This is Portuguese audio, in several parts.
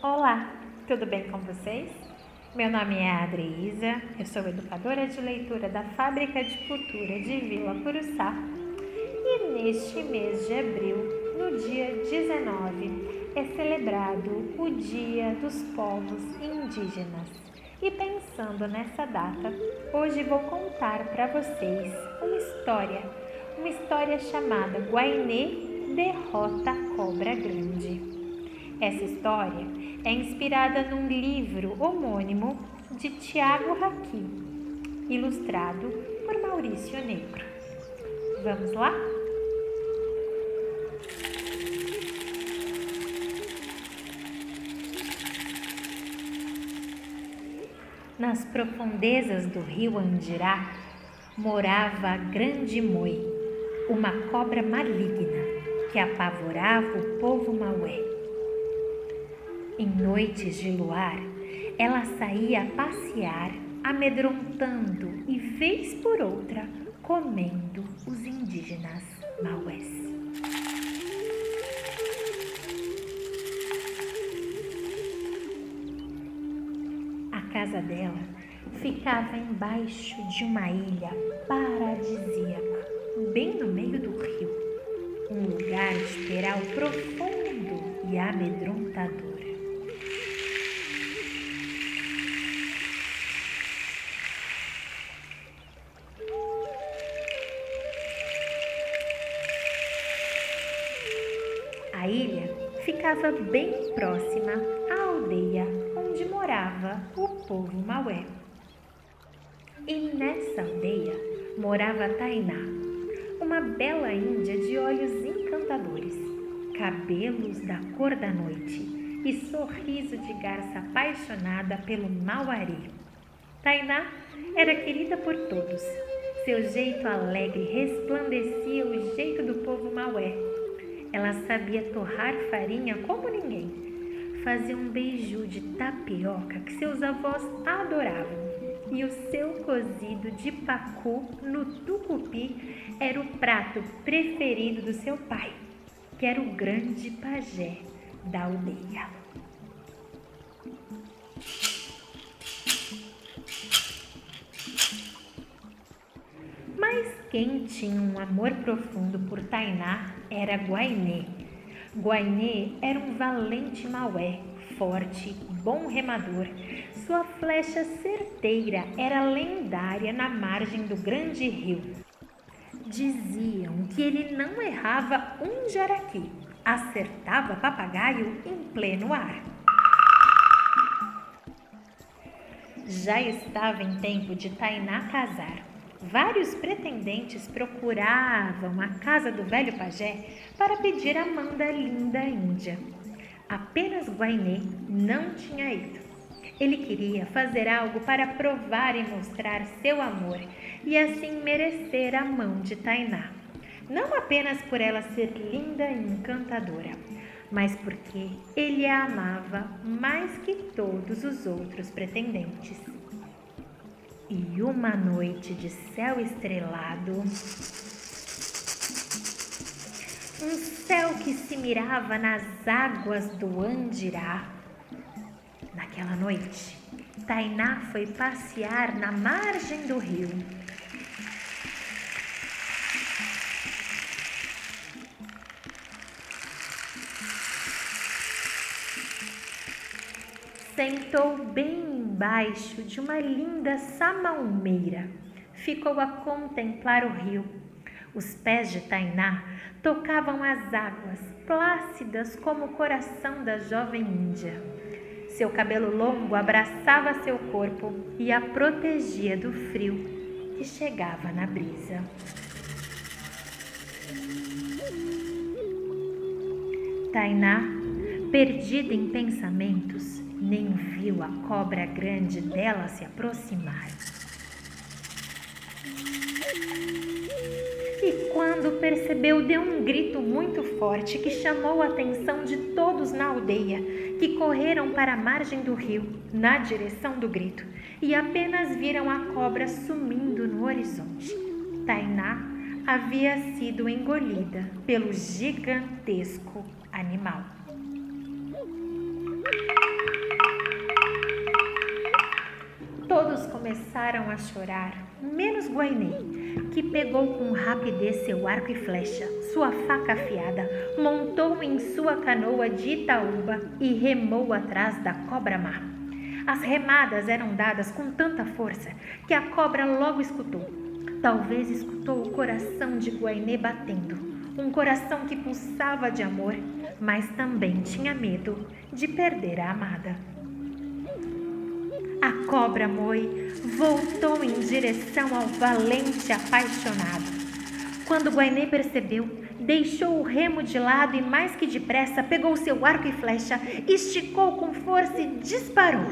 Olá, tudo bem com vocês? Meu nome é Adriísa, eu sou educadora de leitura da Fábrica de Cultura de Vila Curuçá e neste mês de abril, no dia 19, é celebrado o Dia dos Povos Indígenas. E pensando nessa data, hoje vou contar para vocês uma história, uma história chamada Guainê derrota a cobra grande. Essa história é inspirada num livro homônimo de Tiago Raqui, ilustrado por Maurício Negro. Vamos lá? Nas profundezas do rio Andirá morava a Grande Moi, uma cobra maligna que apavorava o povo maué. Em noites de luar, ela saía a passear, amedrontando e, vez por outra, comendo os indígenas maués. A casa dela ficava embaixo de uma ilha paradisíaca, bem no meio do rio, um lugar de profundo e amedrontador. Ficava bem próxima à aldeia onde morava o povo Maué. E nessa aldeia morava Tainá, uma bela índia de olhos encantadores, cabelos da cor da noite e sorriso de garça apaixonada pelo Mauari. Tainá era querida por todos. Seu jeito alegre resplandecia o jeito do povo Maué ela sabia torrar farinha como ninguém. Fazia um beiju de tapioca que seus avós adoravam. E o seu cozido de pacu no tucupi era o prato preferido do seu pai, que era o grande pajé da aldeia. Mas quem tinha um amor profundo por Tainá era Guainê. Guainê era um valente maué, forte, bom remador. Sua flecha certeira era lendária na margem do grande rio. Diziam que ele não errava um jaraqui, acertava papagaio em pleno ar. Já estava em tempo de Tainá casar. Vários pretendentes procuravam a casa do velho pajé para pedir a mão da linda Índia. Apenas Guainê não tinha ido. Ele queria fazer algo para provar e mostrar seu amor e assim merecer a mão de Tainá. Não apenas por ela ser linda e encantadora, mas porque ele a amava mais que todos os outros pretendentes. E uma noite de céu estrelado, um céu que se mirava nas águas do Andirá. Naquela noite, Tainá foi passear na margem do rio. Sentou bem embaixo de uma linda samalmeira. Ficou a contemplar o rio. Os pés de Tainá tocavam as águas, plácidas como o coração da jovem índia. Seu cabelo longo abraçava seu corpo e a protegia do frio que chegava na brisa. Tainá, perdida em pensamentos, nem viu a cobra grande dela se aproximar. E quando percebeu, deu um grito muito forte que chamou a atenção de todos na aldeia, que correram para a margem do rio, na direção do grito, e apenas viram a cobra sumindo no horizonte. Tainá havia sido engolida pelo gigantesco animal. Todos começaram a chorar, menos Guainé, que pegou com rapidez seu arco e flecha, sua faca afiada, montou em sua canoa de Itaúba e remou atrás da cobra má. As remadas eram dadas com tanta força que a cobra logo escutou. Talvez escutou o coração de Guainé batendo, um coração que pulsava de amor, mas também tinha medo de perder a amada. A cobra Moi voltou em direção ao valente apaixonado. Quando Guainé percebeu, deixou o remo de lado e, mais que depressa, pegou seu arco e flecha, esticou com força e disparou.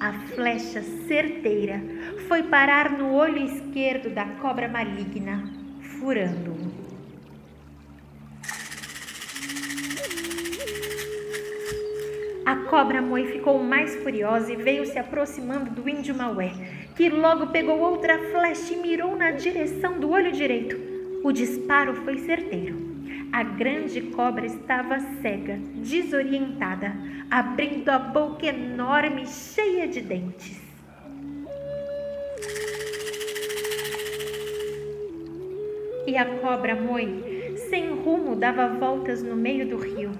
A flecha certeira foi parar no olho esquerdo da cobra maligna, furando-o. A cobra Moi ficou mais furiosa e veio se aproximando do índio Maué, que logo pegou outra flecha e mirou na direção do olho direito. O disparo foi certeiro. A grande cobra estava cega, desorientada, abrindo a boca enorme, cheia de dentes. E a cobra Moi, sem rumo, dava voltas no meio do rio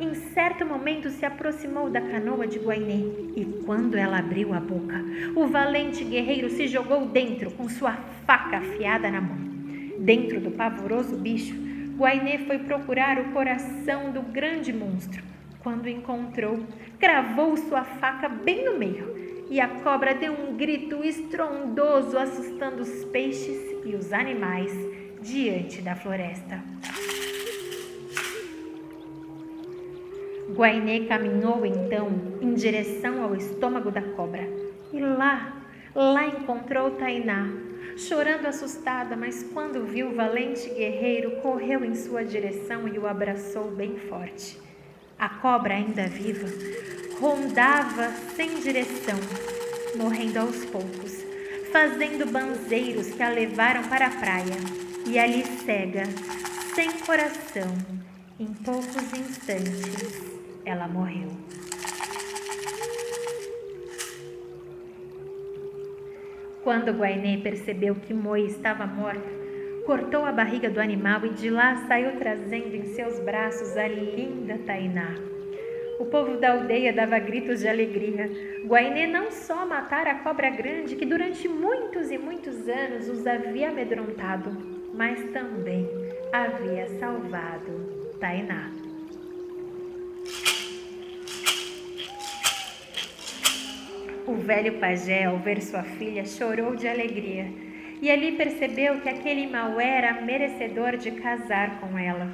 em certo momento se aproximou da canoa de Guainé e, quando ela abriu a boca, o valente guerreiro se jogou dentro com sua faca afiada na mão. Dentro do pavoroso bicho, Guainé foi procurar o coração do grande monstro. Quando encontrou, cravou sua faca bem no meio e a cobra deu um grito estrondoso, assustando os peixes e os animais diante da floresta. Guainé caminhou então em direção ao estômago da cobra e lá, lá encontrou Tainá, chorando assustada, mas quando viu o valente guerreiro, correu em sua direção e o abraçou bem forte. A cobra, ainda viva, rondava sem direção, morrendo aos poucos, fazendo banzeiros que a levaram para a praia e ali cega, sem coração, em poucos instantes ela morreu. Quando Guainé percebeu que Moi estava morta, cortou a barriga do animal e de lá saiu trazendo em seus braços a linda Tainá. O povo da aldeia dava gritos de alegria. Guainé não só matara a cobra grande que durante muitos e muitos anos os havia amedrontado, mas também havia salvado Tainá. O velho pajé, ao ver sua filha, chorou de alegria. E ali percebeu que aquele mal era merecedor de casar com ela.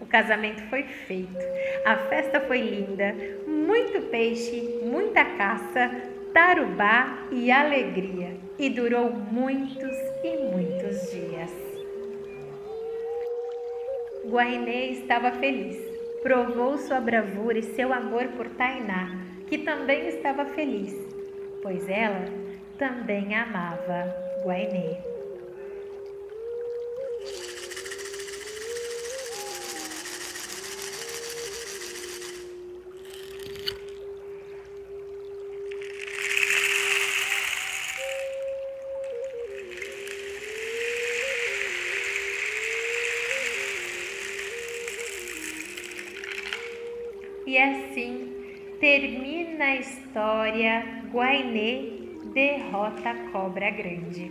O casamento foi feito, a festa foi linda, muito peixe, muita caça, tarubá e alegria, e durou muitos e muitos dias. Guainé estava feliz, provou sua bravura e seu amor por Tainá, que também estava feliz pois ela também amava Guainé. E assim termina a história Guainé derrota a cobra grande.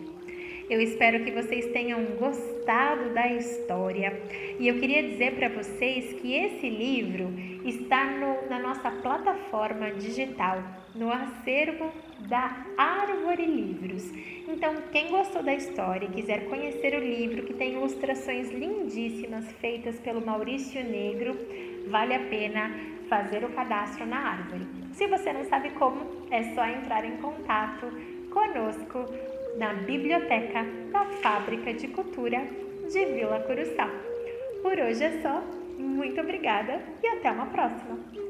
Eu espero que vocês tenham gostado da história e eu queria dizer para vocês que esse livro está no, na nossa plataforma digital, no acervo da Árvore Livros. Então, quem gostou da história e quiser conhecer o livro, que tem ilustrações lindíssimas feitas pelo Maurício Negro, vale a pena fazer o cadastro na árvore. Se você não sabe como, é só entrar em contato conosco na biblioteca da Fábrica de Cultura de Vila Curuçá. Por hoje é só. Muito obrigada e até uma próxima!